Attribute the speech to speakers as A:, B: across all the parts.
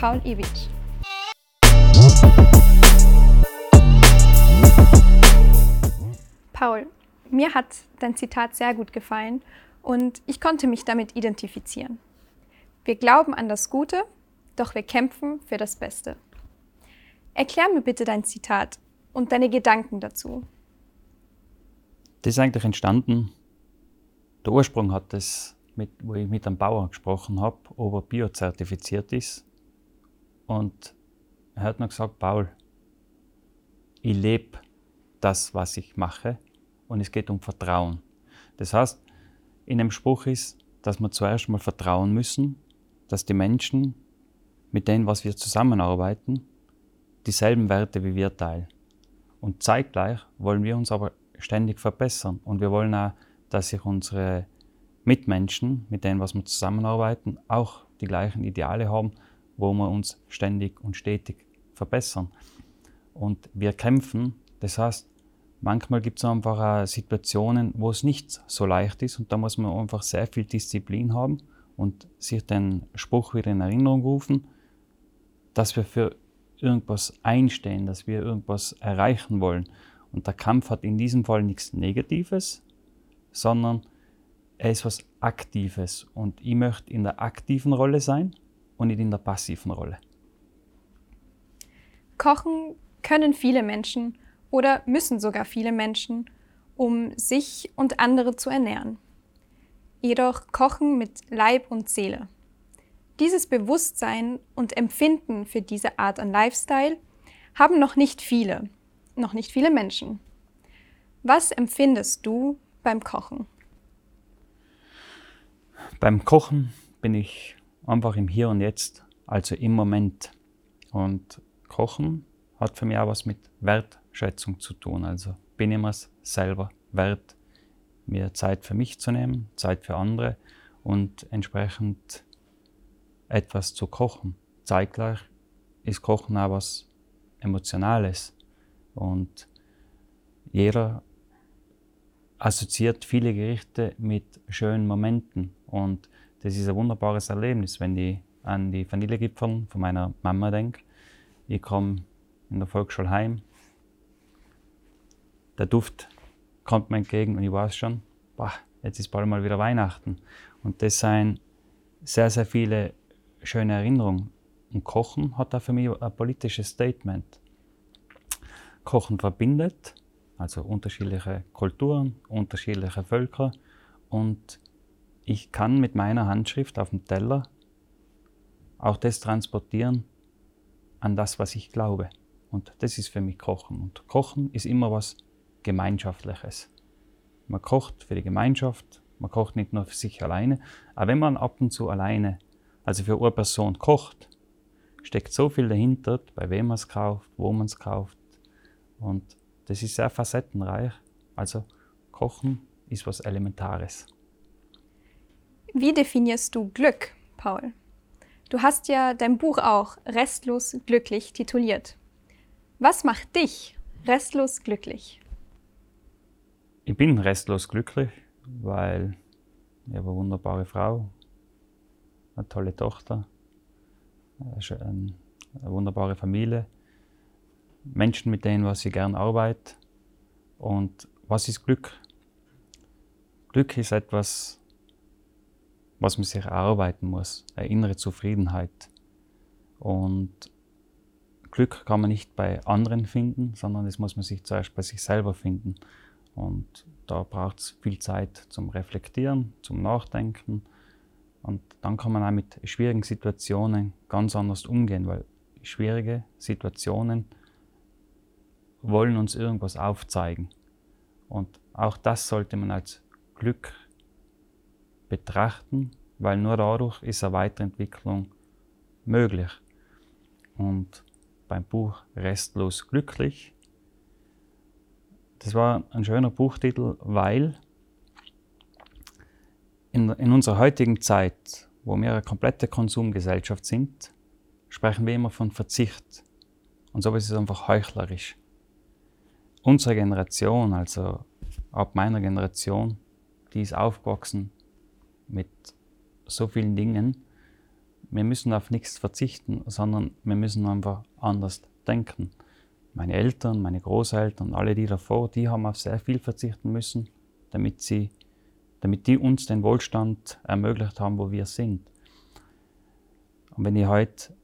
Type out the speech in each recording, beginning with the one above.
A: Paul Iwitsch. Paul, mir hat dein Zitat sehr gut gefallen und ich konnte mich damit identifizieren. Wir glauben an das Gute, doch wir kämpfen für das Beste. Erklär mir bitte dein Zitat und deine Gedanken dazu.
B: Das ist eigentlich entstanden, der Ursprung hat mit, wo ich mit einem Bauer gesprochen habe, ob er biozertifiziert ist. Und er hat mir gesagt, Paul, ich lebe das, was ich mache und es geht um Vertrauen. Das heißt, in dem Spruch ist, dass wir zuerst mal vertrauen müssen, dass die Menschen, mit denen, was wir zusammenarbeiten, dieselben Werte wie wir teilen. Und zeitgleich wollen wir uns aber ständig verbessern und wir wollen auch, dass sich unsere Mitmenschen, mit denen was wir zusammenarbeiten, auch die gleichen Ideale haben, wo wir uns ständig und stetig verbessern. Und wir kämpfen, das heißt, manchmal gibt es einfach Situationen, wo es nicht so leicht ist und da muss man einfach sehr viel Disziplin haben und sich den Spruch wieder in Erinnerung rufen, dass wir für irgendwas einstehen, dass wir irgendwas erreichen wollen. Und der Kampf hat in diesem Fall nichts Negatives, sondern er ist was Aktives. Und ich möchte in der aktiven Rolle sein und nicht in der passiven Rolle.
A: Kochen können viele Menschen oder müssen sogar viele Menschen, um sich und andere zu ernähren. Jedoch kochen mit Leib und Seele. Dieses Bewusstsein und Empfinden für diese Art an Lifestyle haben noch nicht viele, noch nicht viele Menschen. Was empfindest du beim Kochen?
B: Beim Kochen bin ich einfach im Hier und Jetzt, also im Moment. Und Kochen hat für mich auch was mit Wertschätzung zu tun. Also bin ich mir es selber wert, mir Zeit für mich zu nehmen, Zeit für andere und entsprechend etwas zu kochen. Zeitgleich ist Kochen auch was Emotionales. Und jeder assoziiert viele Gerichte mit schönen Momenten. Und das ist ein wunderbares Erlebnis, wenn ich an die Vanillegipfel von meiner Mama denke. Ich komme in der Volksschule heim. Der Duft kommt mir entgegen und ich weiß schon, boah, jetzt ist bald mal wieder Weihnachten. Und das sind sehr, sehr viele schöne Erinnerungen. Und Kochen hat da für mich ein politisches Statement. Kochen verbindet, also unterschiedliche Kulturen, unterschiedliche Völker. Und ich kann mit meiner Handschrift auf dem Teller auch das transportieren an das, was ich glaube. Und das ist für mich Kochen. Und Kochen ist immer was Gemeinschaftliches. Man kocht für die Gemeinschaft, man kocht nicht nur für sich alleine. Aber wenn man ab und zu alleine, also für eine Person kocht, steckt so viel dahinter, bei wem man es kauft, wo man es kauft. Und das ist sehr facettenreich. Also Kochen ist was Elementares.
A: Wie definierst du Glück, Paul? Du hast ja dein Buch auch Restlos glücklich tituliert. Was macht dich restlos glücklich?
B: Ich bin restlos glücklich, weil ich habe eine wunderbare Frau, eine tolle Tochter, eine wunderbare Familie, Menschen, mit denen was ich gerne arbeite. Und was ist Glück? Glück ist etwas, was man sich erarbeiten muss, eine innere Zufriedenheit. Und Glück kann man nicht bei anderen finden, sondern das muss man sich zuerst bei sich selber finden. Und da braucht es viel Zeit zum Reflektieren, zum Nachdenken. Und dann kann man auch mit schwierigen Situationen ganz anders umgehen, weil schwierige Situationen wollen uns irgendwas aufzeigen. Und auch das sollte man als Glück betrachten, weil nur dadurch ist eine Weiterentwicklung möglich. Und beim Buch Restlos glücklich. Das war ein schöner Buchtitel, weil in, in unserer heutigen Zeit, wo wir eine komplette Konsumgesellschaft sind, sprechen wir immer von Verzicht. Und so ist es einfach heuchlerisch. Unsere Generation, also ab meiner Generation, die ist aufgewachsen mit so vielen Dingen, wir müssen auf nichts verzichten, sondern wir müssen einfach anders denken. Meine Eltern, meine Großeltern, alle die davor, die haben auf sehr viel verzichten müssen, damit, sie, damit die uns den Wohlstand ermöglicht haben, wo wir sind. Und wenn ich heute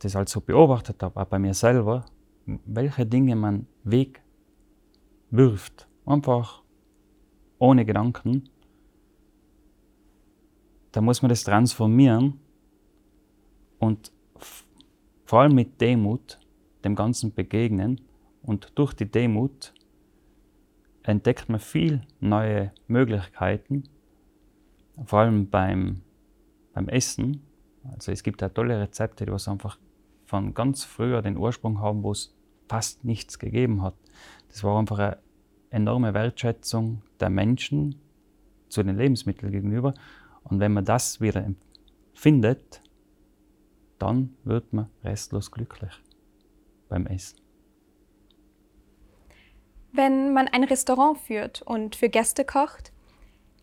B: das also beobachtet habe, auch bei mir selber, welche Dinge man wegwirft, einfach ohne Gedanken, da muss man das transformieren und vor allem mit Demut dem Ganzen begegnen. Und durch die Demut entdeckt man viel neue Möglichkeiten, vor allem beim, beim Essen. Also es gibt ja tolle Rezepte, die was einfach von ganz früher den Ursprung haben, wo es fast nichts gegeben hat. Das war einfach eine enorme Wertschätzung der Menschen zu den Lebensmitteln gegenüber. Und wenn man das wieder findet, dann wird man restlos glücklich beim Essen.
A: Wenn man ein Restaurant führt und für Gäste kocht,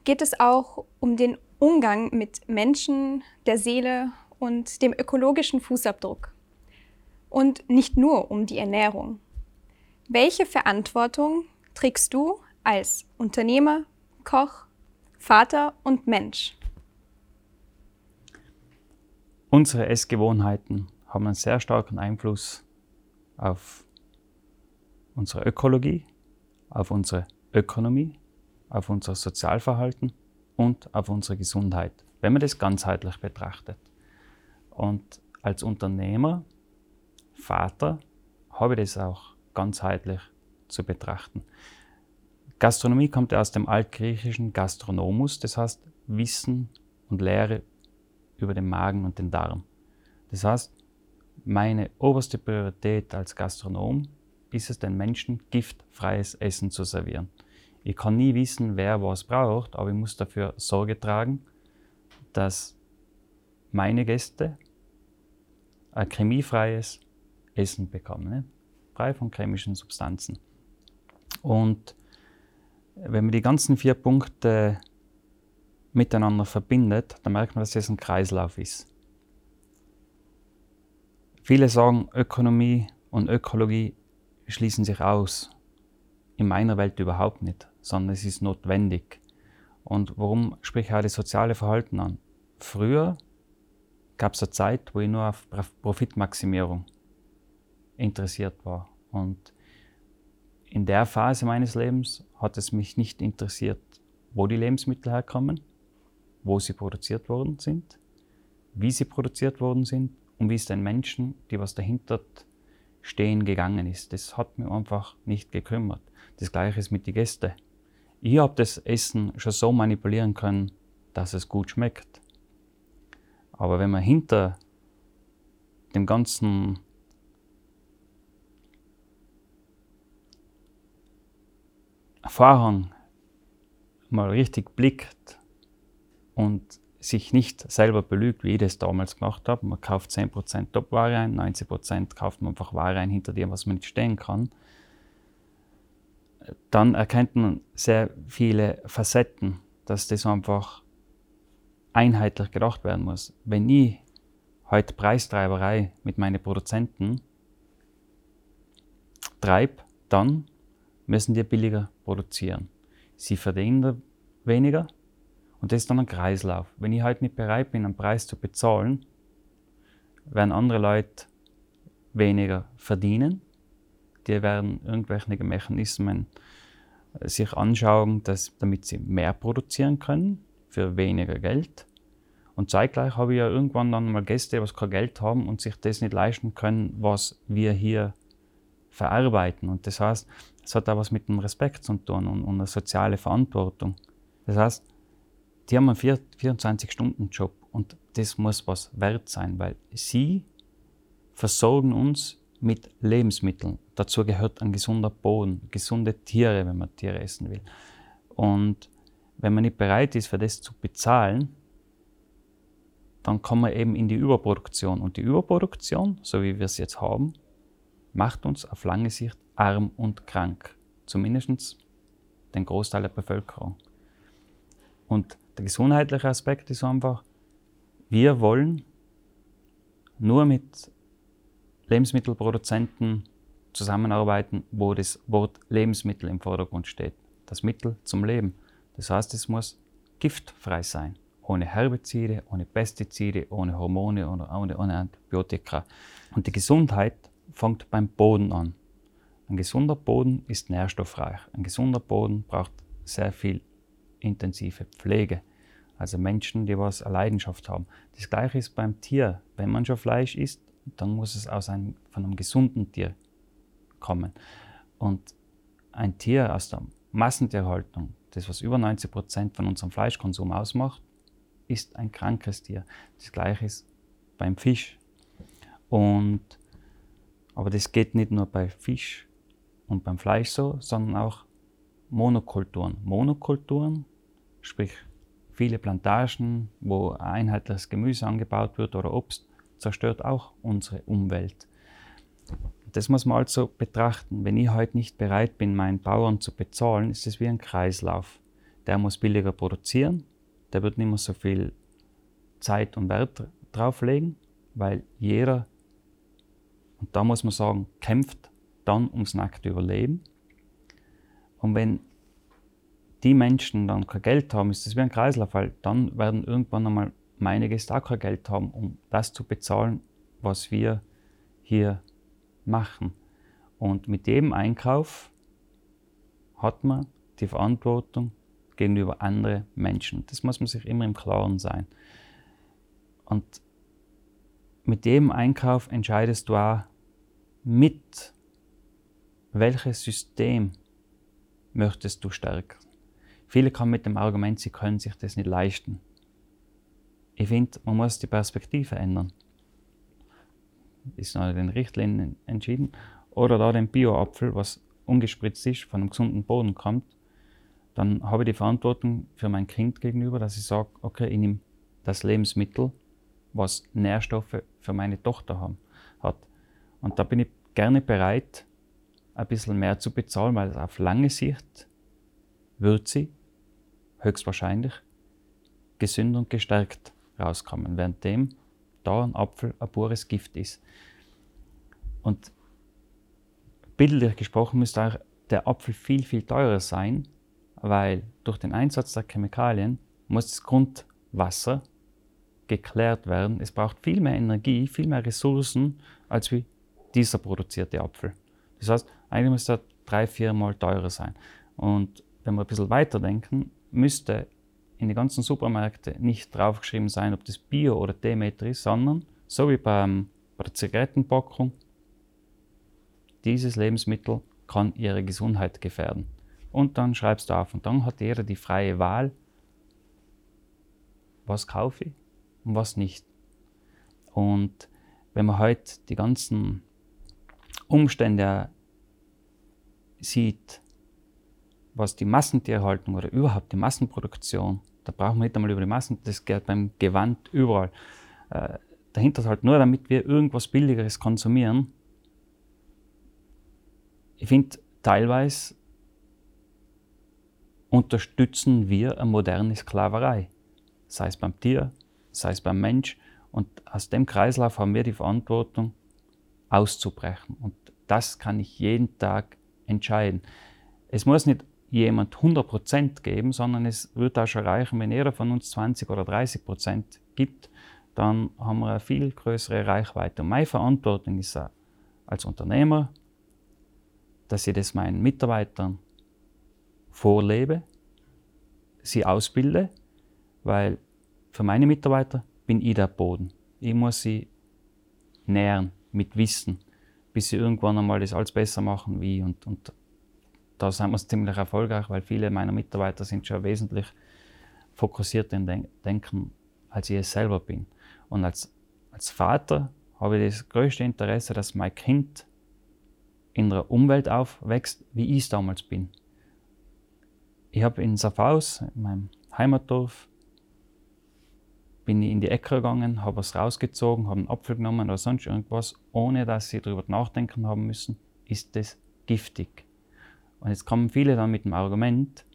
A: geht es auch um den Umgang mit Menschen, der Seele und dem ökologischen Fußabdruck. Und nicht nur um die Ernährung. Welche Verantwortung trägst du als Unternehmer, Koch, Vater und Mensch?
B: Unsere Essgewohnheiten haben einen sehr starken Einfluss auf unsere Ökologie, auf unsere Ökonomie, auf unser Sozialverhalten und auf unsere Gesundheit, wenn man das ganzheitlich betrachtet. Und als Unternehmer, Vater, habe ich das auch ganzheitlich zu betrachten. Gastronomie kommt aus dem altgriechischen Gastronomus, das heißt Wissen und Lehre über den Magen und den Darm. Das heißt, meine oberste Priorität als Gastronom ist es, den Menschen giftfreies Essen zu servieren. Ich kann nie wissen, wer was braucht, aber ich muss dafür Sorge tragen, dass meine Gäste ein chemiefreies Essen bekommen, ne? frei von chemischen Substanzen. Und wenn man die ganzen vier Punkte miteinander verbindet, dann merkt man, dass das ein Kreislauf ist. Viele sagen, Ökonomie und Ökologie schließen sich aus. In meiner Welt überhaupt nicht, sondern es ist notwendig. Und warum spreche ich auch das soziale Verhalten an? Früher gab es eine Zeit, wo ich nur auf Profitmaximierung interessiert war. Und in der Phase meines Lebens hat es mich nicht interessiert, wo die Lebensmittel herkommen, wo sie produziert worden sind, wie sie produziert worden sind und wie es den Menschen, die was dahinter stehen, gegangen ist. Das hat mich einfach nicht gekümmert. Das gleiche ist mit den Gästen. Ich habe das Essen schon so manipulieren können, dass es gut schmeckt. Aber wenn man hinter dem ganzen Vorhang mal richtig blickt und sich nicht selber belügt, wie ich das damals gemacht habe. Man kauft 10% Top-Ware ein, 90% kauft man einfach Ware ein, hinter dem, was man nicht stehen kann. Dann erkennt man sehr viele Facetten, dass das einfach einheitlich gedacht werden muss. Wenn ich heute Preistreiberei mit meinen Produzenten treibe, dann müssen die billiger produzieren. Sie verdienen weniger und das ist dann ein Kreislauf. Wenn ich halt nicht bereit bin, einen Preis zu bezahlen, werden andere Leute weniger verdienen. Die werden irgendwelche Mechanismen äh, sich anschauen, dass, damit sie mehr produzieren können für weniger Geld. Und zeitgleich habe ich ja irgendwann dann mal Gäste, die kein Geld haben und sich das nicht leisten können, was wir hier verarbeiten. Und das heißt, es hat auch was mit dem Respekt zu tun und, und einer sozialen Verantwortung. Das heißt, die haben einen 24-Stunden-Job und das muss was wert sein, weil sie versorgen uns mit Lebensmitteln. Dazu gehört ein gesunder Boden, gesunde Tiere, wenn man Tiere essen will. Und wenn man nicht bereit ist, für das zu bezahlen, dann kommen wir eben in die Überproduktion. Und die Überproduktion, so wie wir es jetzt haben, macht uns auf lange Sicht arm und krank. Zumindest den Großteil der Bevölkerung. Und der gesundheitliche Aspekt ist einfach, wir wollen nur mit Lebensmittelproduzenten zusammenarbeiten, wo das Wort Lebensmittel im Vordergrund steht. Das Mittel zum Leben. Das heißt, es muss giftfrei sein. Ohne Herbizide, ohne Pestizide, ohne Hormone oder ohne, ohne Antibiotika. Und die Gesundheit fängt beim Boden an. Ein gesunder Boden ist nährstoffreich. Ein gesunder Boden braucht sehr viel intensive Pflege. Also Menschen, die was eine Leidenschaft haben. Das gleiche ist beim Tier. Wenn man schon Fleisch isst, dann muss es aus einem, von einem gesunden Tier kommen. Und ein Tier aus der Massentierhaltung, das was über 90 Prozent von unserem Fleischkonsum ausmacht, ist ein krankes Tier. Das gleiche ist beim Fisch. Und, aber das geht nicht nur bei Fisch und beim Fleisch so, sondern auch Monokulturen. Monokulturen, sprich viele Plantagen, wo einheitliches Gemüse angebaut wird oder Obst, zerstört auch unsere Umwelt. Das muss man also betrachten. Wenn ich heute nicht bereit bin, meinen Bauern zu bezahlen, ist es wie ein Kreislauf. Der muss billiger produzieren, der wird nicht mehr so viel Zeit und Wert drauflegen, weil jeder, und da muss man sagen, kämpft dann ums nackte Überleben. Und wenn die Menschen dann kein Geld haben, ist das wie ein Kreislauf, weil dann werden irgendwann einmal meine Gäste auch kein Geld haben, um das zu bezahlen, was wir hier machen. Und mit jedem Einkauf hat man die Verantwortung gegenüber anderen Menschen. Das muss man sich immer im Klaren sein. Und mit jedem Einkauf entscheidest du auch mit, welches System möchtest du stärken. Viele kommen mit dem Argument, sie können sich das nicht leisten. Ich finde, man muss die Perspektive ändern. Ist nach den Richtlinien entschieden. Oder da den Bio-Apfel, was ungespritzt ist, von einem gesunden Boden kommt, dann habe ich die Verantwortung für mein Kind gegenüber, dass ich sage, okay, ich nehme das Lebensmittel, was Nährstoffe für meine Tochter haben, hat. Und da bin ich gerne bereit, ein bisschen mehr zu bezahlen, weil auf lange Sicht wird sie höchstwahrscheinlich gesünder und gestärkt rauskommen, währenddem da ein Apfel ein pures Gift ist. Und bildlich gesprochen müsste auch der Apfel viel, viel teurer sein, weil durch den Einsatz der Chemikalien muss das Grundwasser geklärt werden. Es braucht viel mehr Energie, viel mehr Ressourcen, als wie dieser produzierte Apfel. Das heißt, eigentlich müsste er drei, vier Mal teurer sein. Und wenn wir ein bisschen weiterdenken, müsste in den ganzen Supermärkten nicht draufgeschrieben sein, ob das Bio oder Demeter ist, sondern so wie beim, bei der Zigarettenpackung, dieses Lebensmittel kann ihre Gesundheit gefährden. Und dann schreibst du auf und dann hat jeder die freie Wahl, was kaufe ich und was nicht. Und wenn man heute die ganzen Umstände sieht, was die Massentierhaltung oder überhaupt die Massenproduktion, da brauchen wir nicht einmal über die Massen, das geht beim Gewand überall. Äh, dahinter ist halt nur, damit wir irgendwas Billigeres konsumieren. Ich finde, teilweise unterstützen wir eine moderne Sklaverei. Sei es beim Tier, sei es beim Mensch. Und aus dem Kreislauf haben wir die Verantwortung, auszubrechen. Und das kann ich jeden Tag entscheiden. Es muss nicht jemand 100% geben, sondern es wird auch schon reichen, wenn jeder von uns 20 oder 30% gibt, dann haben wir eine viel größere Reichweite. Und meine Verantwortung ist auch als Unternehmer, dass ich das meinen Mitarbeitern vorlebe, sie ausbilde, weil für meine Mitarbeiter bin ich der Boden. Ich muss sie nähren mit Wissen, bis sie irgendwann einmal das alles besser machen wie und, und da sind wir ziemlich erfolgreich, weil viele meiner Mitarbeiter sind schon wesentlich fokussierter im Denken, als ich es selber bin. Und als, als Vater habe ich das größte Interesse, dass mein Kind in einer Umwelt aufwächst, wie ich es damals bin. Ich habe in Safhaus, in meinem Heimatdorf, bin ich in die Ecke gegangen, habe es rausgezogen, habe einen Apfel genommen oder sonst irgendwas, ohne dass sie darüber nachdenken haben müssen, ist das giftig. Und jetzt kommen viele dann mit dem Argument,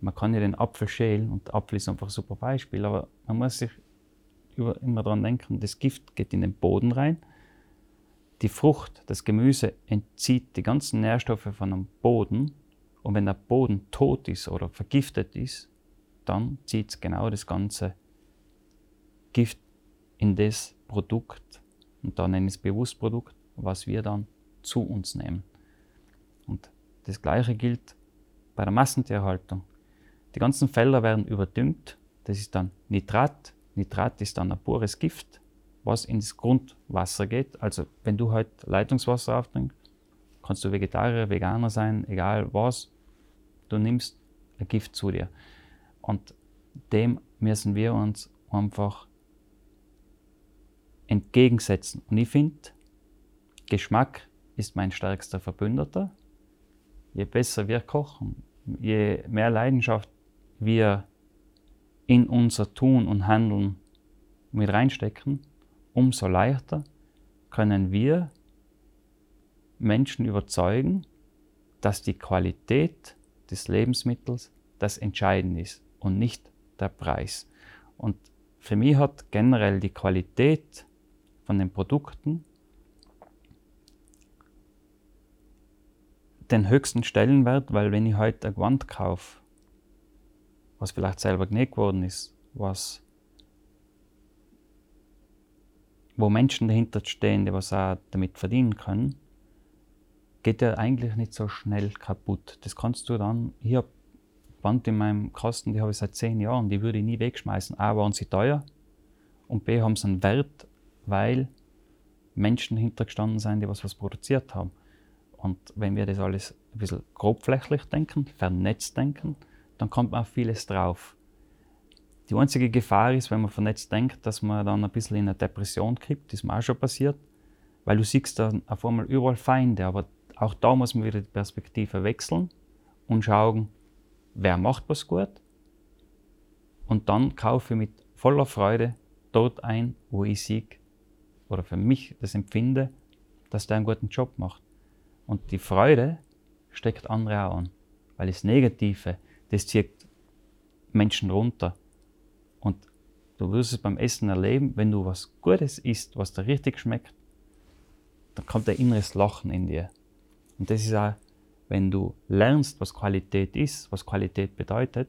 B: man kann ja den Apfel schälen und Apfel ist einfach ein super Beispiel, aber man muss sich immer daran denken, das Gift geht in den Boden rein. Die Frucht, das Gemüse entzieht die ganzen Nährstoffe von dem Boden. Und wenn der Boden tot ist oder vergiftet ist, dann zieht es genau das ganze Gift in das Produkt, und da nenne ich es bewusst Produkt, was wir dann zu uns nehmen. Und das Gleiche gilt bei der Massentierhaltung. Die ganzen Felder werden überdüngt. Das ist dann Nitrat. Nitrat ist dann ein pures Gift, was ins Grundwasser geht. Also wenn du heute halt Leitungswasser auftrinkst, kannst du Vegetarier, Veganer sein, egal was, du nimmst ein Gift zu dir. Und dem müssen wir uns einfach entgegensetzen. Und ich finde, Geschmack ist mein stärkster Verbündeter. Je besser wir kochen, je mehr Leidenschaft wir in unser Tun und Handeln mit reinstecken, umso leichter können wir Menschen überzeugen, dass die Qualität des Lebensmittels das Entscheidende ist und nicht der Preis. Und für mich hat generell die Qualität von den Produkten den höchsten Stellenwert, weil wenn ich heute ein Gewand kaufe, was vielleicht selber genäht geworden ist, was wo Menschen dahinter stehen, die was auch damit verdienen können, geht ja eigentlich nicht so schnell kaputt. Das kannst du dann, ich habe Band in meinem Kasten, die habe ich seit zehn Jahren, die würde ich nie wegschmeißen. A, waren sie teuer und B, haben sie einen Wert, weil Menschen hintergestanden sind, die was, was produziert haben. Und wenn wir das alles ein bisschen grobflächlich denken, vernetzt denken, dann kommt man auf vieles drauf. Die einzige Gefahr ist, wenn man vernetzt denkt, dass man dann ein bisschen in eine Depression kippt. Das ist mir auch schon passiert, weil du siehst dann auf einmal überall Feinde. Aber auch da muss man wieder die Perspektive wechseln und schauen, wer macht was gut. Und dann kaufe ich mit voller Freude dort ein, wo ich sehe oder für mich das empfinde, dass der einen guten Job macht. Und die Freude steckt andere auch an, weil das Negative, das zieht Menschen runter. Und du wirst es beim Essen erleben, wenn du was Gutes isst, was dir richtig schmeckt, dann kommt ein inneres Lachen in dir. Und das ist auch, wenn du lernst, was Qualität ist, was Qualität bedeutet,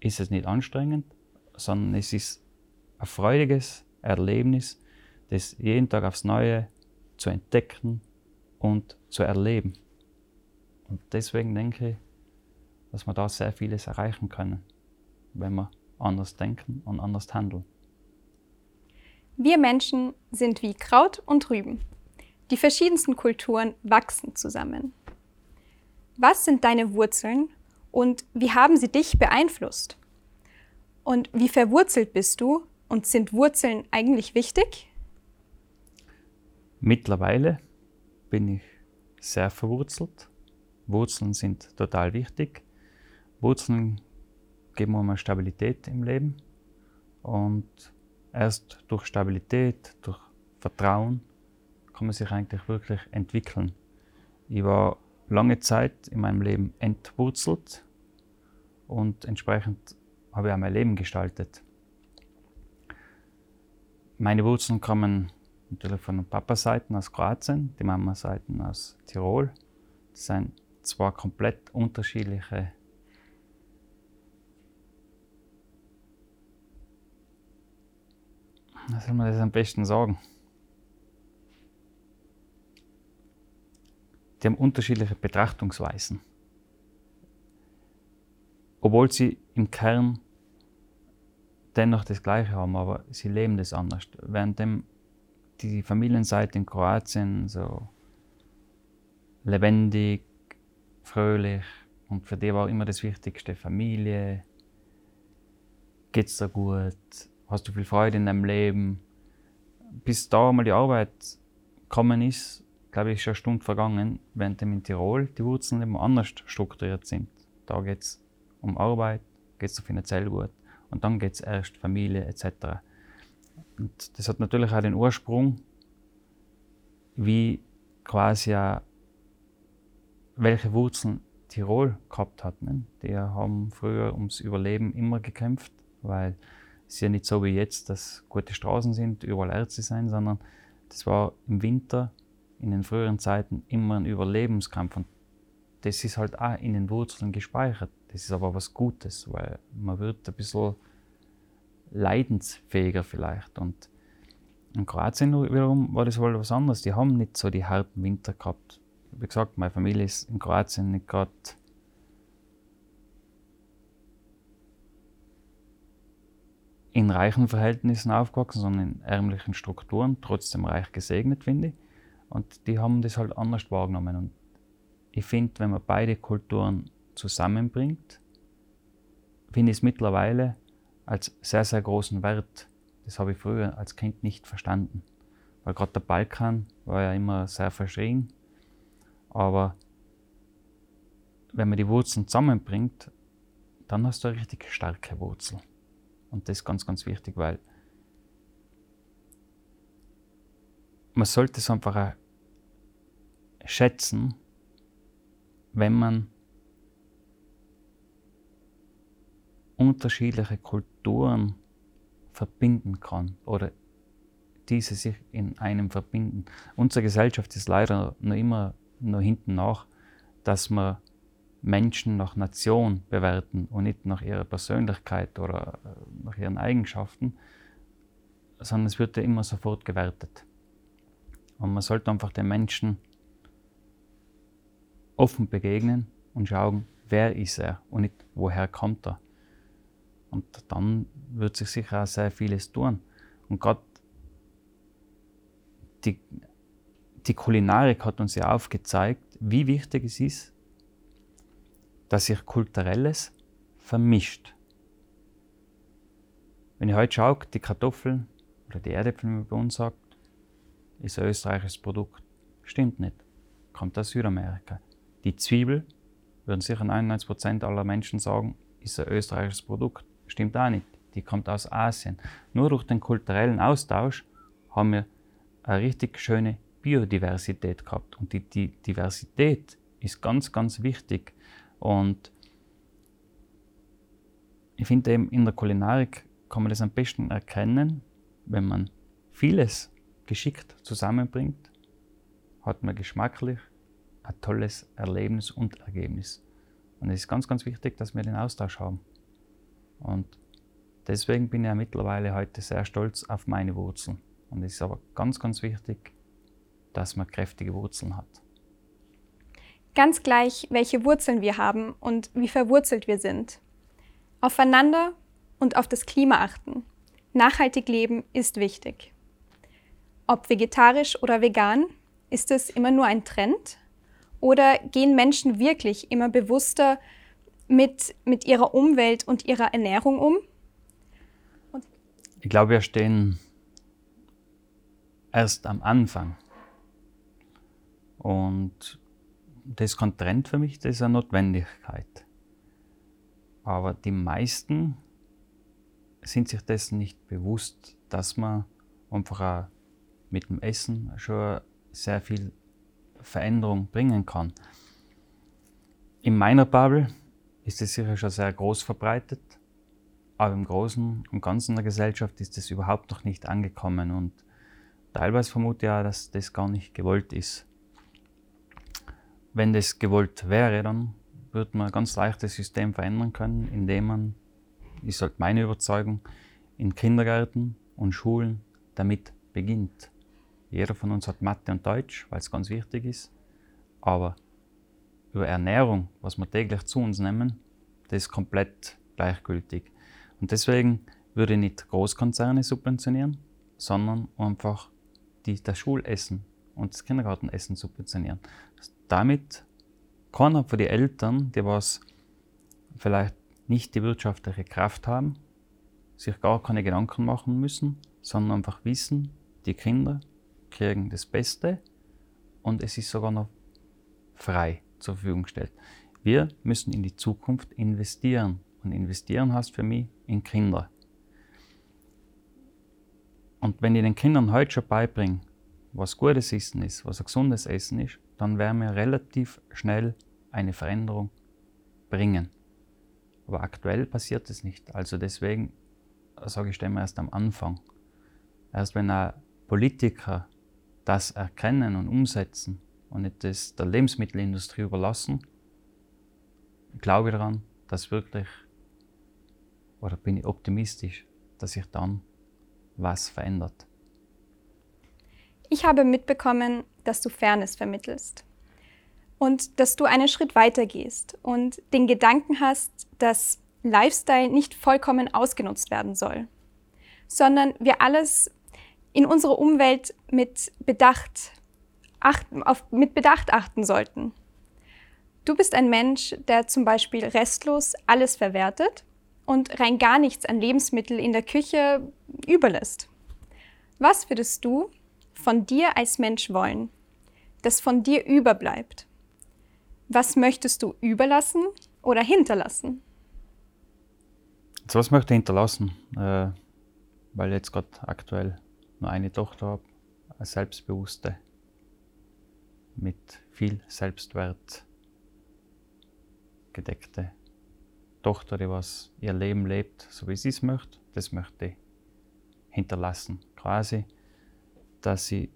B: ist es nicht anstrengend, sondern es ist ein freudiges Erlebnis, das jeden Tag aufs Neue zu entdecken und zu erleben. Und deswegen denke ich, dass wir da sehr vieles erreichen können, wenn wir anders denken und anders handeln.
A: Wir Menschen sind wie Kraut und Rüben. Die verschiedensten Kulturen wachsen zusammen. Was sind deine Wurzeln und wie haben sie dich beeinflusst? Und wie verwurzelt bist du und sind Wurzeln eigentlich wichtig?
B: Mittlerweile bin ich sehr verwurzelt. Wurzeln sind total wichtig. Wurzeln geben mir Stabilität im Leben. Und erst durch Stabilität, durch Vertrauen kann man sich eigentlich wirklich entwickeln. Ich war lange Zeit in meinem Leben entwurzelt und entsprechend habe ich auch mein Leben gestaltet. Meine Wurzeln kommen natürlich von Papa-Seiten aus Kroatien, die Mama-Seiten aus Tirol. Das sind zwei komplett unterschiedliche Wie soll man das am besten sagen? Die haben unterschiedliche Betrachtungsweisen. Obwohl sie im Kern dennoch das Gleiche haben, aber sie leben das anders. Währenddem die Familienseite in Kroatien so lebendig, fröhlich und für die war immer das Wichtigste Familie. Geht's dir gut? Hast du viel Freude in deinem Leben? Bis da mal die Arbeit gekommen ist, glaube ich, ist schon eine Stunde vergangen, während in Tirol die Wurzeln eben anders strukturiert sind. Da geht es um Arbeit, geht es finanziell gut und dann geht es erst Familie etc. Und das hat natürlich auch den Ursprung, wie quasi welche Wurzeln Tirol gehabt hat. Ne? Die haben früher ums Überleben immer gekämpft, weil Es ja nicht so wie jetzt, dass gute Straßen sind, überall Ärzte sein, sondern das war im Winter, in den früheren Zeiten, immer ein Überlebenskampf. Und das ist halt auch in den Wurzeln gespeichert. Das ist aber was Gutes, weil man wird ein bisschen leidensfähiger vielleicht. Und in Kroatien wiederum war das wohl was anderes. Die haben nicht so die harten Winter gehabt. Wie gesagt, meine Familie ist in Kroatien nicht gerade in reichen Verhältnissen aufgewachsen, sondern in ärmlichen Strukturen, trotzdem reich gesegnet, finde ich. Und die haben das halt anders wahrgenommen. Und ich finde, wenn man beide Kulturen zusammenbringt, finde ich es mittlerweile als sehr, sehr großen Wert. Das habe ich früher als Kind nicht verstanden. Weil gerade der Balkan war ja immer sehr verschrien. Aber wenn man die Wurzeln zusammenbringt, dann hast du eine richtig starke Wurzel. Und das ist ganz, ganz wichtig, weil man sollte es einfach schätzen, wenn man unterschiedliche Kulturen verbinden kann oder diese sich in einem verbinden. Unsere Gesellschaft ist leider noch immer noch hinten nach, dass man Menschen nach Nation bewerten und nicht nach ihrer Persönlichkeit oder äh, nach ihren Eigenschaften, sondern es wird ja immer sofort gewertet. Und man sollte einfach den Menschen offen begegnen und schauen, wer ist er und nicht, woher kommt er. Und dann wird sich sicher auch sehr vieles tun. Und gerade die, die Kulinarik hat uns ja aufgezeigt, wie wichtig es ist, dass sich Kulturelles vermischt. Wenn ich heute schaue, die Kartoffeln oder die Erdäpfel, wie man bei uns sagt, ist ein österreichisches Produkt. Stimmt nicht. Kommt aus Südamerika. Die Zwiebel, würden sicher 99% aller Menschen sagen, ist ein österreichisches Produkt. Stimmt auch nicht. Die kommt aus Asien. Nur durch den kulturellen Austausch haben wir eine richtig schöne Biodiversität gehabt. Und die, die Diversität ist ganz, ganz wichtig. Und ich finde eben in der Kulinarik kann man das am besten erkennen, wenn man vieles geschickt zusammenbringt, hat man geschmacklich ein tolles Erlebnis und Ergebnis. Und es ist ganz, ganz wichtig, dass wir den Austausch haben. Und deswegen bin ich ja mittlerweile heute sehr stolz auf meine Wurzeln. Und es ist aber ganz, ganz wichtig, dass man kräftige Wurzeln hat.
A: Ganz gleich, welche Wurzeln wir haben und wie verwurzelt wir sind. Aufeinander und auf das Klima achten. Nachhaltig leben ist wichtig. Ob vegetarisch oder vegan, ist es immer nur ein Trend? Oder gehen Menschen wirklich immer bewusster mit, mit ihrer Umwelt und ihrer Ernährung um?
B: Und ich glaube, wir stehen erst am Anfang. Und das ist kein Trend für mich, das ist eine Notwendigkeit. Aber die meisten sind sich dessen nicht bewusst, dass man einfach auch mit dem Essen schon sehr viel Veränderung bringen kann. In meiner Bubble ist es sicher schon sehr groß verbreitet, aber im Großen und Ganzen der Gesellschaft ist es überhaupt noch nicht angekommen und teilweise vermute ich auch, dass das gar nicht gewollt ist. Wenn das gewollt wäre, dann würde man ganz leicht das System verändern können, indem man, ist halt meine Überzeugung, in Kindergärten und Schulen damit beginnt. Jeder von uns hat Mathe und Deutsch, weil es ganz wichtig ist. Aber über Ernährung, was wir täglich zu uns nehmen, das ist komplett gleichgültig. Und deswegen würde ich nicht Großkonzerne subventionieren, sondern einfach die, das Schulessen und das Kindergartenessen subventionieren damit keiner von den Eltern, die was vielleicht nicht die wirtschaftliche Kraft haben, sich gar keine Gedanken machen müssen, sondern einfach wissen, die Kinder kriegen das Beste und es ist sogar noch frei zur Verfügung gestellt. Wir müssen in die Zukunft investieren und investieren heißt für mich in Kinder. Und wenn ich den Kindern heute schon beibringe, was gutes Essen ist, was ein gesundes Essen ist, dann werden wir relativ schnell eine Veränderung bringen. Aber aktuell passiert es nicht. Also deswegen sage ich, stehen wir erst am Anfang. Erst wenn Politiker das erkennen und umsetzen und nicht das der Lebensmittelindustrie überlassen, glaube ich daran, dass wirklich, oder bin ich optimistisch, dass sich dann was verändert.
A: Ich habe mitbekommen, dass du Fairness vermittelst und dass du einen Schritt weiter gehst und den Gedanken hast, dass Lifestyle nicht vollkommen ausgenutzt werden soll, sondern wir alles in unserer Umwelt mit Bedacht, achten, auf, mit Bedacht achten sollten. Du bist ein Mensch, der zum Beispiel restlos alles verwertet und rein gar nichts an Lebensmittel in der Küche überlässt. Was würdest du von dir als Mensch wollen, das von dir überbleibt? Was möchtest du überlassen oder hinterlassen?
B: Also was möchte ich hinterlassen? Äh, weil ich jetzt gerade aktuell nur eine Tochter habe, eine selbstbewusste, mit viel Selbstwert gedeckte Tochter, die was ihr Leben lebt, so wie sie es möchte, das möchte ich hinterlassen. Quasi, dass ich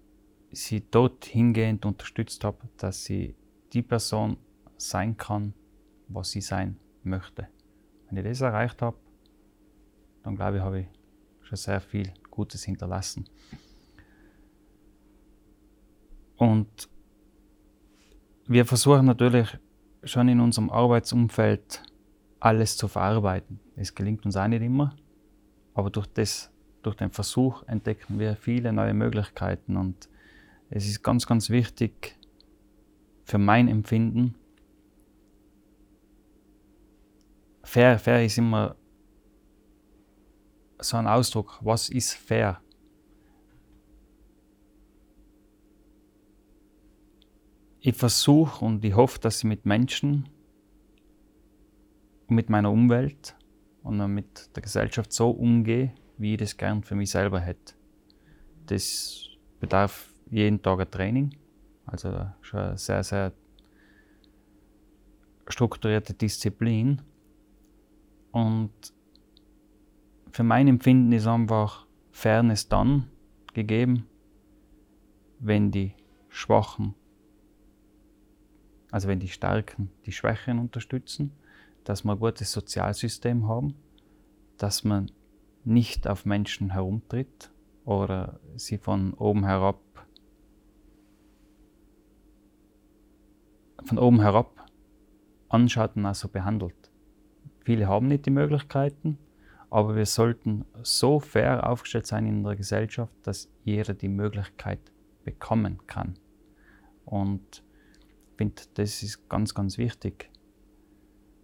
B: sie dort hingehend unterstützt habe, dass sie die Person sein kann, was sie sein möchte. Wenn ich das erreicht habe, dann glaube ich, habe ich schon sehr viel Gutes hinterlassen. Und wir versuchen natürlich schon in unserem Arbeitsumfeld alles zu verarbeiten. Es gelingt uns auch nicht immer, aber durch, das, durch den Versuch entdecken wir viele neue Möglichkeiten und es ist ganz, ganz wichtig für mein Empfinden. Fair, fair ist immer so ein Ausdruck, was ist fair? Ich versuche und ich hoffe, dass ich mit Menschen und mit meiner Umwelt und mit der Gesellschaft so umgehe, wie ich das gern für mich selber hätte. Das bedarf jeden Tag ein Training, also schon eine sehr, sehr strukturierte Disziplin. Und für mein Empfinden ist einfach Fairness dann gegeben, wenn die Schwachen, also wenn die Starken die Schwächen unterstützen, dass wir ein gutes Sozialsystem haben, dass man nicht auf Menschen herumtritt oder sie von oben herab von oben herab anschaut und also behandelt. Viele haben nicht die Möglichkeiten, aber wir sollten so fair aufgestellt sein in der Gesellschaft, dass jeder die Möglichkeit bekommen kann. Und finde, das ist ganz, ganz wichtig.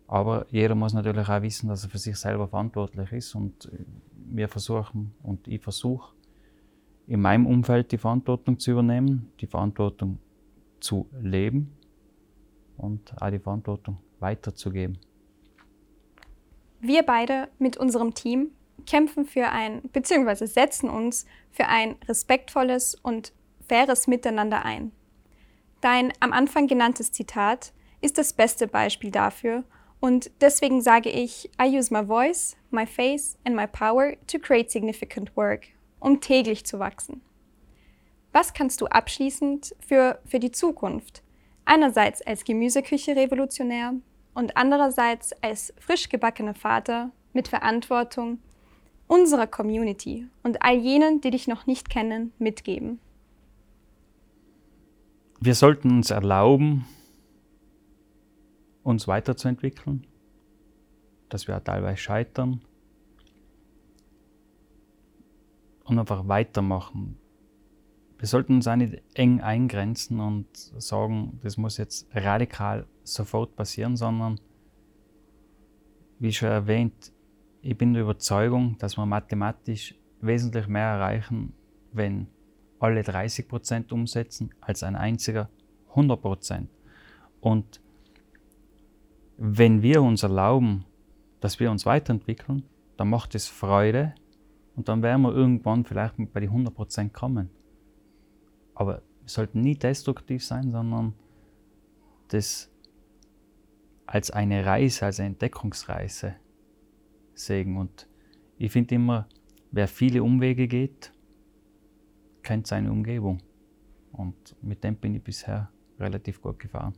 B: Aber jeder muss natürlich auch wissen, dass er für sich selber verantwortlich ist. Und wir versuchen und ich versuche, in meinem Umfeld die Verantwortung zu übernehmen, die Verantwortung zu leben und auch die Verantwortung weiterzugeben.
A: Wir beide mit unserem Team kämpfen für ein, beziehungsweise setzen uns für ein respektvolles und faires Miteinander ein. Dein am Anfang genanntes Zitat ist das beste Beispiel dafür und deswegen sage ich, I use my voice, my face and my power to create significant work, um täglich zu wachsen. Was kannst du abschließend für, für die Zukunft, einerseits als Gemüseküche revolutionär und andererseits als frisch gebackener Vater mit Verantwortung unserer Community und all jenen, die dich noch nicht kennen, mitgeben?
B: Wir sollten uns erlauben, uns weiterzuentwickeln, dass wir teilweise scheitern und einfach weitermachen. Wir sollten uns auch nicht eng eingrenzen und sagen, das muss jetzt radikal sofort passieren, sondern wie schon erwähnt, ich bin der Überzeugung, dass wir mathematisch wesentlich mehr erreichen, wenn alle 30 Prozent umsetzen, als ein einziger 100 Prozent. Und wenn wir uns erlauben, dass wir uns weiterentwickeln, dann macht es Freude und dann werden wir irgendwann vielleicht bei die 100 Prozent kommen. Aber wir sollten nie destruktiv sein, sondern das als eine Reise, als eine Entdeckungsreise sehen. Und ich finde immer, wer viele Umwege geht, kennt seine Umgebung. Und mit dem bin ich bisher relativ gut gefahren.